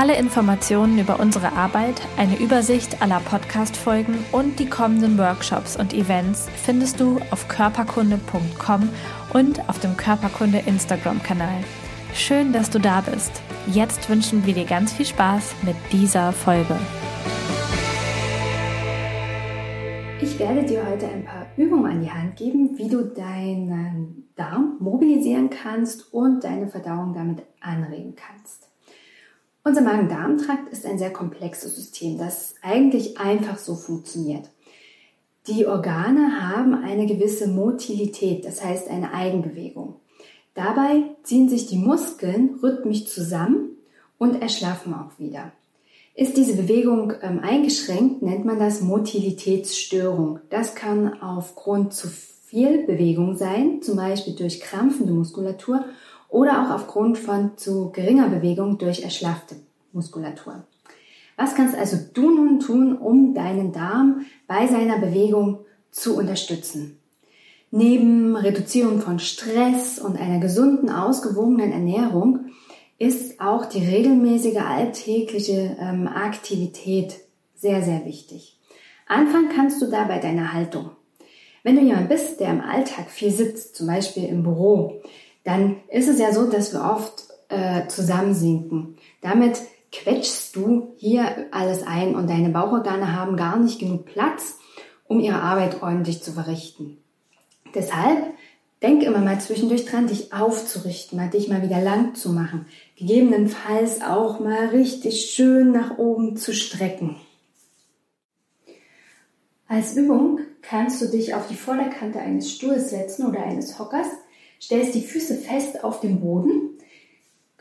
Alle Informationen über unsere Arbeit, eine Übersicht aller Podcast-Folgen und die kommenden Workshops und Events findest du auf körperkunde.com und auf dem Körperkunde Instagram-Kanal. Schön, dass du da bist. Jetzt wünschen wir dir ganz viel Spaß mit dieser Folge. Ich werde dir heute ein paar Übungen an die Hand geben, wie du deinen Darm mobilisieren kannst und deine Verdauung damit anregen kannst. Unser Magen-Darm-Trakt ist ein sehr komplexes System, das eigentlich einfach so funktioniert. Die Organe haben eine gewisse Motilität, das heißt eine Eigenbewegung. Dabei ziehen sich die Muskeln rhythmisch zusammen und erschlaffen auch wieder. Ist diese Bewegung ähm, eingeschränkt, nennt man das Motilitätsstörung. Das kann aufgrund zu viel Bewegung sein, zum Beispiel durch krampfende Muskulatur oder auch aufgrund von zu geringer Bewegung durch erschlaffte Muskulatur. Was kannst also du nun tun, um deinen Darm bei seiner Bewegung zu unterstützen? Neben Reduzierung von Stress und einer gesunden, ausgewogenen Ernährung ist auch die regelmäßige alltägliche ähm, Aktivität sehr, sehr wichtig. Anfangen kannst du da bei deiner Haltung. Wenn du jemand bist, der im Alltag viel sitzt, zum Beispiel im Büro, dann ist es ja so, dass wir oft äh, zusammensinken. Damit quetschst du hier alles ein und deine Bauchorgane haben gar nicht genug Platz, um ihre Arbeit ordentlich zu verrichten. Deshalb denk immer mal zwischendurch dran, dich aufzurichten, mal dich mal wieder lang zu machen. Gegebenenfalls auch mal richtig schön nach oben zu strecken. Als Übung kannst du dich auf die Vorderkante eines Stuhls setzen oder eines Hockers stellst die Füße fest auf dem Boden,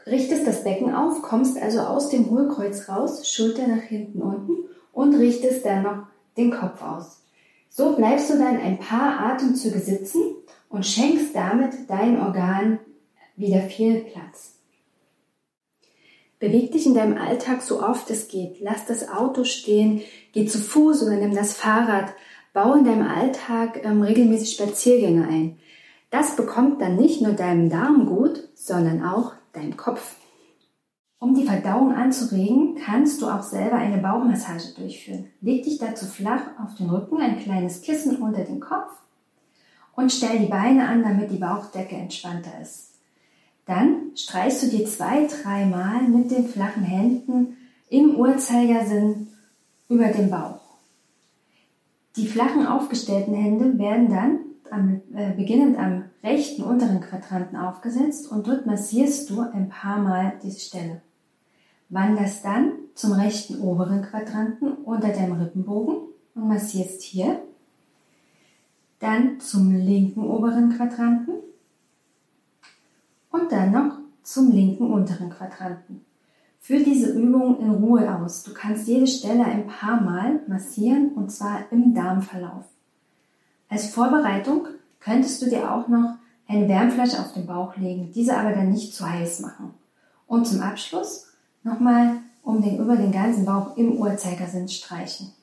richtest das Becken auf, kommst also aus dem Hohlkreuz raus, Schulter nach hinten unten und richtest dann noch den Kopf aus. So bleibst du dann ein paar Atemzüge sitzen und schenkst damit dein Organ wieder viel Platz. Beweg dich in deinem Alltag so oft es geht. Lass das Auto stehen, geh zu Fuß oder nimm das Fahrrad. Bau in deinem Alltag ähm, regelmäßig Spaziergänge ein. Das bekommt dann nicht nur deinem Darm gut, sondern auch deinem Kopf. Um die Verdauung anzuregen, kannst du auch selber eine Bauchmassage durchführen. Leg dich dazu flach auf den Rücken, ein kleines Kissen unter den Kopf und stell die Beine an, damit die Bauchdecke entspannter ist. Dann streichst du dir zwei, dreimal mit den flachen Händen im Uhrzeigersinn über den Bauch. Die flachen aufgestellten Hände werden dann am, äh, beginnend am rechten unteren Quadranten aufgesetzt und dort massierst du ein paar Mal diese Stelle. Wanderst dann zum rechten oberen Quadranten unter deinem Rippenbogen und massierst hier. Dann zum linken oberen Quadranten und dann noch zum linken unteren Quadranten. Führ diese Übung in Ruhe aus. Du kannst jede Stelle ein paar Mal massieren und zwar im Darmverlauf. Als Vorbereitung könntest du dir auch noch eine Wärmflasche auf den Bauch legen, diese aber dann nicht zu heiß machen. Und zum Abschluss nochmal um den, über den ganzen Bauch im Uhrzeigersinn streichen.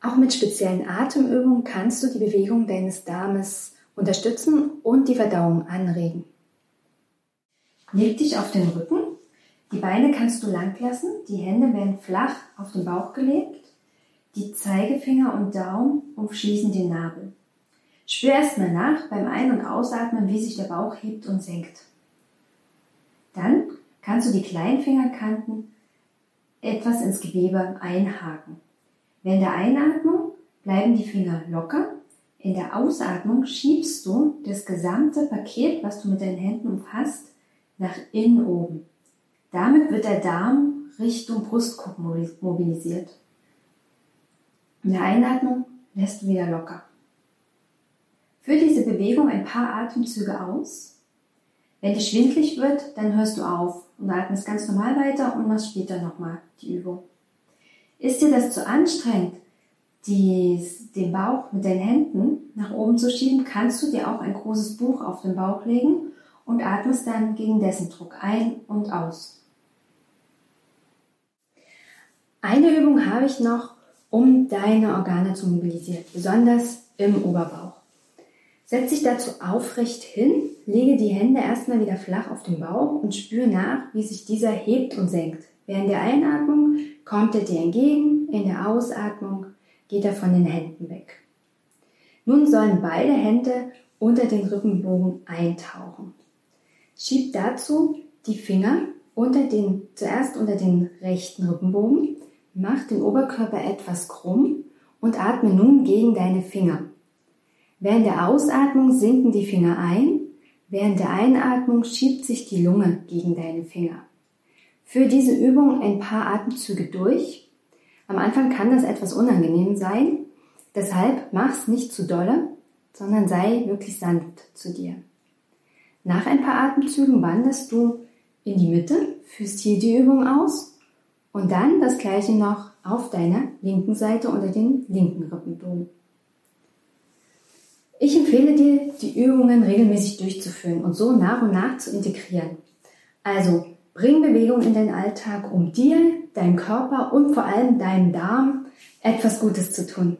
Auch mit speziellen Atemübungen kannst du die Bewegung deines Darmes unterstützen und die Verdauung anregen. Leg dich auf den Rücken, die Beine kannst du lang lassen, die Hände werden flach auf den Bauch gelegt die Zeigefinger und Daumen umschließen den Nabel. Spür erstmal nach beim Ein- und Ausatmen, wie sich der Bauch hebt und senkt. Dann kannst du die Kleinfingerkanten etwas ins Gewebe einhaken. Während der Einatmung bleiben die Finger locker. In der Ausatmung schiebst du das gesamte Paket, was du mit deinen Händen umfasst, nach innen oben. Damit wird der Darm Richtung Brustkorb mobilisiert. In der Einatmung lässt du wieder locker. Führ diese Bewegung ein paar Atemzüge aus. Wenn dir schwindlig wird, dann hörst du auf und atmest ganz normal weiter und machst später nochmal die Übung. Ist dir das zu anstrengend, dies, den Bauch mit den Händen nach oben zu schieben, kannst du dir auch ein großes Buch auf den Bauch legen und atmest dann gegen dessen Druck ein und aus. Eine Übung habe ich noch, um deine Organe zu mobilisieren, besonders im Oberbauch. Setz dich dazu aufrecht hin, lege die Hände erstmal wieder flach auf den Bauch und spüre nach, wie sich dieser hebt und senkt. Während der Einatmung kommt er dir entgegen, in der Ausatmung geht er von den Händen weg. Nun sollen beide Hände unter den Rippenbogen eintauchen. Schieb dazu die Finger unter den, zuerst unter den rechten Rippenbogen, mach den Oberkörper etwas krumm und atme nun gegen deine Finger. Während der Ausatmung sinken die Finger ein, während der Einatmung schiebt sich die Lunge gegen deine Finger. Für diese Übung ein paar Atemzüge durch. Am Anfang kann das etwas unangenehm sein, deshalb mach's nicht zu dolle, sondern sei wirklich sanft zu dir. Nach ein paar Atemzügen wanderst du in die Mitte, führst hier die Übung aus und dann das gleiche noch auf deiner linken Seite unter den linken Rippenbogen. Ich empfehle dir, die Übungen regelmäßig durchzuführen und so nach und nach zu integrieren. Also bring Bewegung in den Alltag, um dir, deinem Körper und vor allem deinem Darm etwas Gutes zu tun.